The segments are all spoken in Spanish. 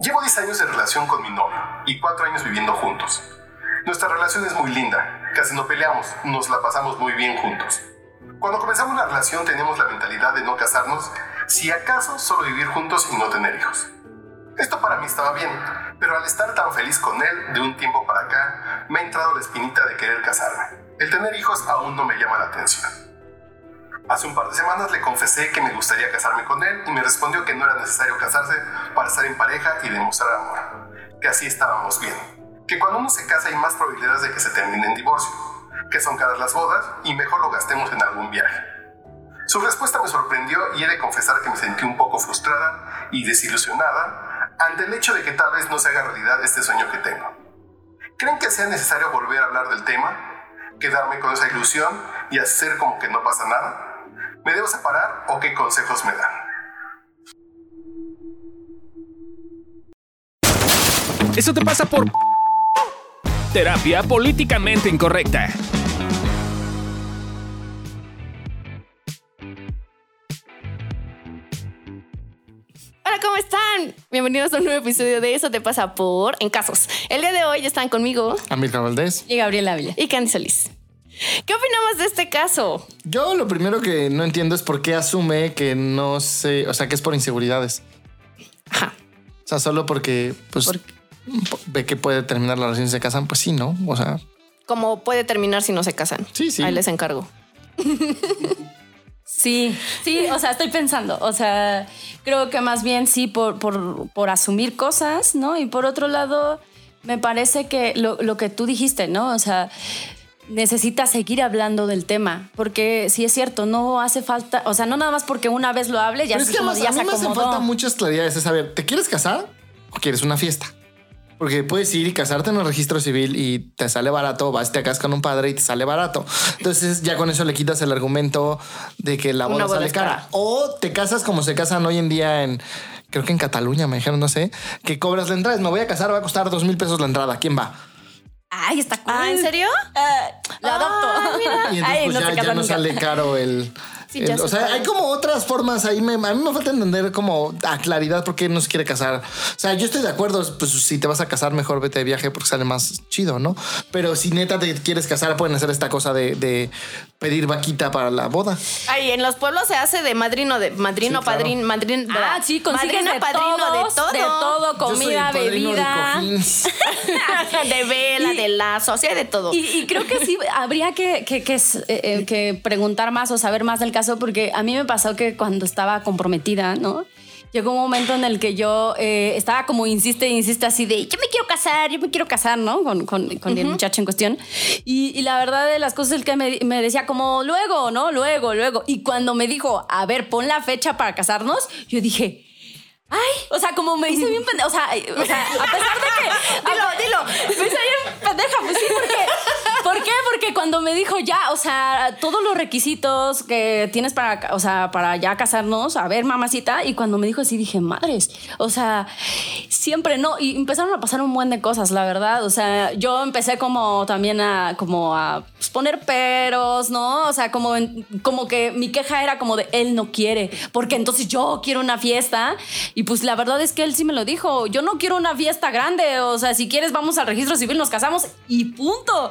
Llevo 10 años de relación con mi novio y 4 años viviendo juntos. Nuestra relación es muy linda, casi no peleamos, nos la pasamos muy bien juntos. Cuando comenzamos la relación teníamos la mentalidad de no casarnos, si acaso solo vivir juntos y no tener hijos. Esto para mí estaba bien, pero al estar tan feliz con él de un tiempo para acá, me ha entrado la espinita de querer casarme. El tener hijos aún no me llama la atención. Hace un par de semanas le confesé que me gustaría casarme con él y me respondió que no era necesario casarse para estar en pareja y demostrar amor, que así estábamos bien, que cuando uno se casa hay más probabilidades de que se termine en divorcio, que son caras las bodas y mejor lo gastemos en algún viaje. Su respuesta me sorprendió y he de confesar que me sentí un poco frustrada y desilusionada ante el hecho de que tal vez no se haga realidad este sueño que tengo. ¿Creen que sea necesario volver a hablar del tema? ¿Quedarme con esa ilusión y hacer como que no pasa nada? ¿Me debo separar o qué consejos me dan? Eso te pasa por terapia políticamente incorrecta. Hola, ¿cómo están? Bienvenidos a un nuevo episodio de Eso te pasa por En Casos. El día de hoy están conmigo Amílcar Valdés. Y Gabriela Ávila. y Candy Solís. ¿Qué opinamos de este caso? Yo lo primero que no entiendo es por qué asume que no sé, o sea, que es por inseguridades. Ajá. O sea, solo porque pues ¿Por ve que puede terminar la relación y se casan, pues sí, ¿no? O sea, ¿Cómo puede terminar si no se casan? Sí, sí. Ahí les encargo. Sí, sí, o sea, estoy pensando, o sea, creo que más bien sí por, por, por asumir cosas, ¿no? Y por otro lado, me parece que lo, lo que tú dijiste, ¿no? O sea, necesita seguir hablando del tema, porque sí es cierto, no hace falta, o sea, no nada más porque una vez lo hable, ya, pero es que como además, ya a se mí me hacen acomodó. falta muchas claridades. Es saber, ¿te quieres casar o quieres una fiesta? Porque puedes ir y casarte en el registro civil y te sale barato, vas, te casas con un padre y te sale barato. Entonces ya con eso le quitas el argumento de que la boda boda sale cara. cara. O te casas como se casan hoy en día en, creo que en Cataluña, me dijeron, no sé, que cobras la entrada. Me voy a casar, va a costar dos mil pesos la entrada. ¿Quién va? Ay, está cool. Ah, ¿en serio? Eh, lo adopto. Y entonces Ay, pues, no ya, no sale caro el... Sí, ya o se sea, hay como otras formas ahí. Me, a mí me falta entender como a claridad por qué no se quiere casar. O sea, yo estoy de acuerdo. Pues si te vas a casar, mejor vete de viaje porque sale más chido, ¿no? Pero si neta te quieres casar, pueden hacer esta cosa de, de pedir vaquita para la boda. Ay, en los pueblos se hace de madrino, de madrino, Sí, claro. padrino, madrino. Ah, sí, consigues madrino, de padrino, todos, de todo. de todo, comida, de bebida. de vela, Y- de lazo, o sea, de todo. Y, y creo que sí, habría que, que- que eh, eh, que preguntar más o saber más del caso, porque a mí me pasó que cuando estaba comprometida, ¿no? Llegó un momento en el que yo eh, estaba como insiste, insiste así de, yo me quiero casar, yo me quiero casar, ¿no? Con, con- con el muchacho en cuestión. Y, y la verdad de las cosas es que me, me decía como, luego, ¿no? Luego, luego. Y cuando me dijo, a ver, pon la fecha para casarnos, yo dije... Ay, o sea, como me hice bien pendeja, o sea, o sea, a pesar de que... Dilo, dilo. Me hice bien pendeja, pues sí, porque... ¿Por qué? Porque cuando me dijo ya, o sea, todos los requisitos que tienes para, o sea, para ya casarnos, a ver, mamacita, y cuando me dijo así dije, madres, o sea, siempre no, y empezaron a pasar un buen de cosas, la verdad, o sea, yo empecé como también a, como a pues, poner peros, ¿no? O sea, como, en- como que mi queja era como de, él no quiere, porque entonces yo quiero una fiesta, y pues la verdad es que él sí me lo dijo, yo no quiero una fiesta grande, o sea, si quieres vamos al registro civil, nos casamos y punto.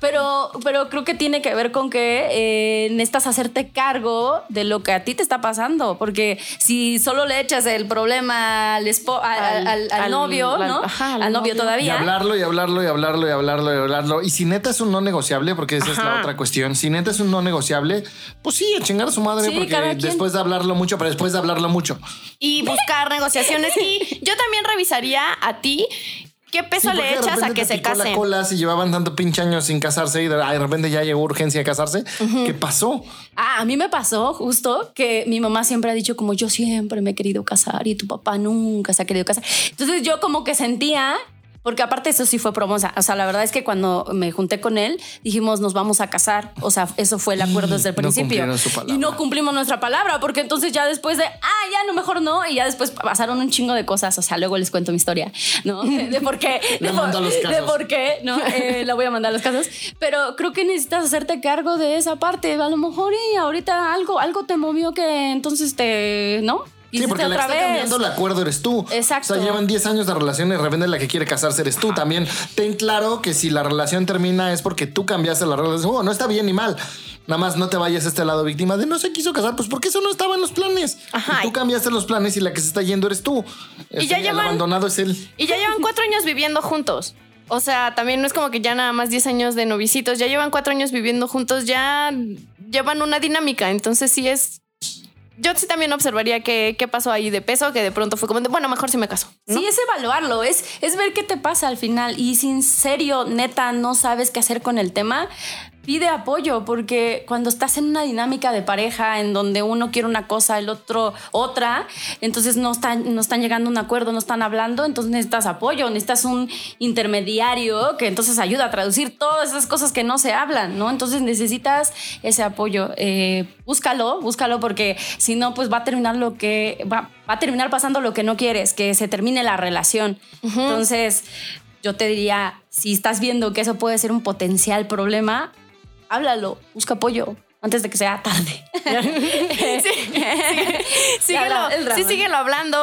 Pero, pero creo que tiene que ver con que eh, necesitas hacerte cargo de lo que a ti te está pasando, porque si solo le echas el problema al, espo- al, al- al- al Al- novio, ¿no? ajá, al al novio novio. Y todavía. hablarlo y hablarlo y hablarlo y hablarlo y hablarlo. Y si neta es un no negociable, porque esa es la otra cuestión. Si neta es un no negociable, pues sí, a chingar a su madre, Sí, porque después de hablarlo mucho, pero después de hablarlo mucho. y buscar negociaciones. Y yo también revisaría a ti qué peso Sí, le echas a que se la casen. cola si llevaban tanto pinche años sin casarse y de repente ya llegó urgencia de casarse. ¿Qué pasó? Ah, a mí me pasó justo que mi mamá siempre ha dicho como yo siempre me he querido casar y tu papá nunca se ha querido casar. Entonces yo como que sentía, porque aparte eso sí fue promosa, o sea, la verdad es que cuando me junté con él dijimos nos vamos a casar, o sea, eso fue el acuerdo desde el no principio. cumplieron su y no cumplimos nuestra palabra, porque entonces ya después de, ah, ya no, mejor no, y ya después pasaron un chingo de cosas, o sea, luego les cuento mi historia, ¿no? De por qué, de, por, mando a los de por qué, ¿no? Eh, la voy a mandar a los casos, pero creo que necesitas hacerte cargo de esa parte, a lo mejor y ahorita algo, algo te movió que entonces te, ¿no? Sí, porque la que otra está cambiando el acuerdo eres tú. Exacto. O sea, llevan 10 años de relación y de repente la que quiere casarse eres tú. También ten claro que si la relación termina es porque tú cambiaste reglas de juego. No está bien ni mal. Nada más no te vayas a este lado víctima de no se quiso casar, pues porque eso no estaba en los planes. Ajá. Y tú cambiaste los planes y la que se está yendo eres tú. Y ya el llevan- abandonado es él. Y ya llevan cuatro años viviendo juntos. O sea, también no es como que ya nada más 10 años de novicitos, ya llevan cuatro años viviendo juntos, ya llevan una dinámica. Entonces sí es. Yo sí también observaría qué, qué pasó ahí de peso, que de pronto fue como de, bueno, mejor si me caso. Sí, es evaluarlo, es, es ver qué te pasa al final. Y si en serio, neta, no sabes qué hacer con el tema, pide apoyo, porque cuando estás en una dinámica de pareja en donde uno quiere una cosa, el otro otra, entonces no están, no están llegando a un acuerdo, no están hablando, entonces necesitas apoyo, necesitas un intermediario que entonces ayuda a traducir todas esas cosas que no se hablan, ¿no? Entonces necesitas ese apoyo. Eh, búscalo, búscalo, porque si no, pues va a terminar lo que va, va a terminar pasando lo que no quieres, que se termine la relación. Entonces, yo te diría, si estás viendo que eso puede ser un potencial problema, háblalo, busca apoyo antes de que sea tarde. síguelo, el drama. sí, síguelo hablando.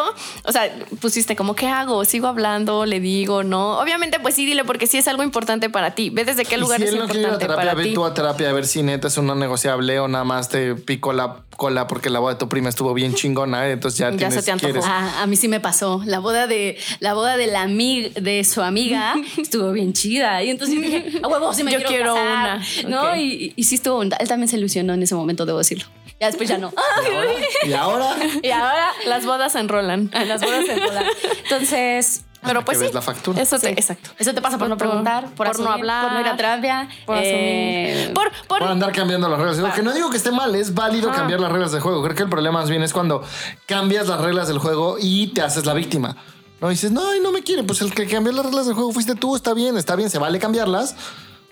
O sea, pusiste como, ¿qué hago? ¿Sigo hablando? ¿Le digo? ¿No? Obviamente, pues sí, dile, porque sí es algo importante para ti. Ve desde qué lugar si es él no quiere ir a importante terapia, para ve ti. tú a terapia a ver si neta es una negociable o nada más te picó la cola porque la boda de tu prima estuvo bien chingona. ¿eh? Entonces ya, Ya tienes, se te antojó. quieres- Ah, a mí sí me pasó. La boda de la boda de la ami- de su amiga estuvo bien chida. Y entonces yo dije, a huevo, sí me Yo quiero, quiero casar", una. ¿No? Y, y sí estuvo. Él también se ilusionó en ese momento, debo decirlo. Ya después ya no. Y ahora, Y ahora las bodas se enrolan. Las bodas se enrolan. Entonces. Pero pues que sí. ves la factura. Eso te, Sí. exacto. Eso te pasa por, no preguntar, por, por no hablar, por no ir a terapia, Por eh, asumir. Por, por, por andar cambiando las reglas. Lo que no digo que esté mal, es válido cambiar las reglas del juego. Creo que el problema más bien es cuando cambias las reglas del juego y te haces la víctima. No dices, no, no me quiere. Pues el que cambió las reglas del juego fuiste tú, está bien, está bien, se vale cambiarlas.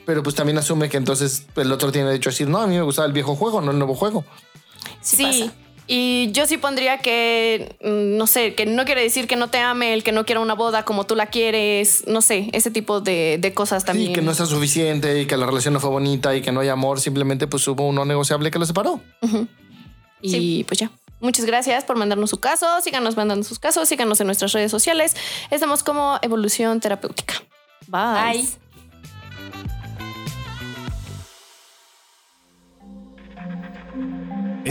Pero pues también asume que entonces el otro tiene derecho a decir, no, a mí me gustaba el viejo juego, no el nuevo juego. Sí. pasa. Y yo sí pondría que, mm, no sé, que no quiere decir que no te ame, el que no quiera una boda como tú la quieres, no sé, ese tipo de, de cosas también. Sí, que no está suficiente y que la relación no fue bonita y que no hay amor, simplemente pues hubo un no negociable que lo separó. Y pues ya. Muchas gracias por mandarnos su caso. Síganos mandando sus casos. Síganos en nuestras redes sociales. Estamos como Evolución Terapéutica. Bye. Bye.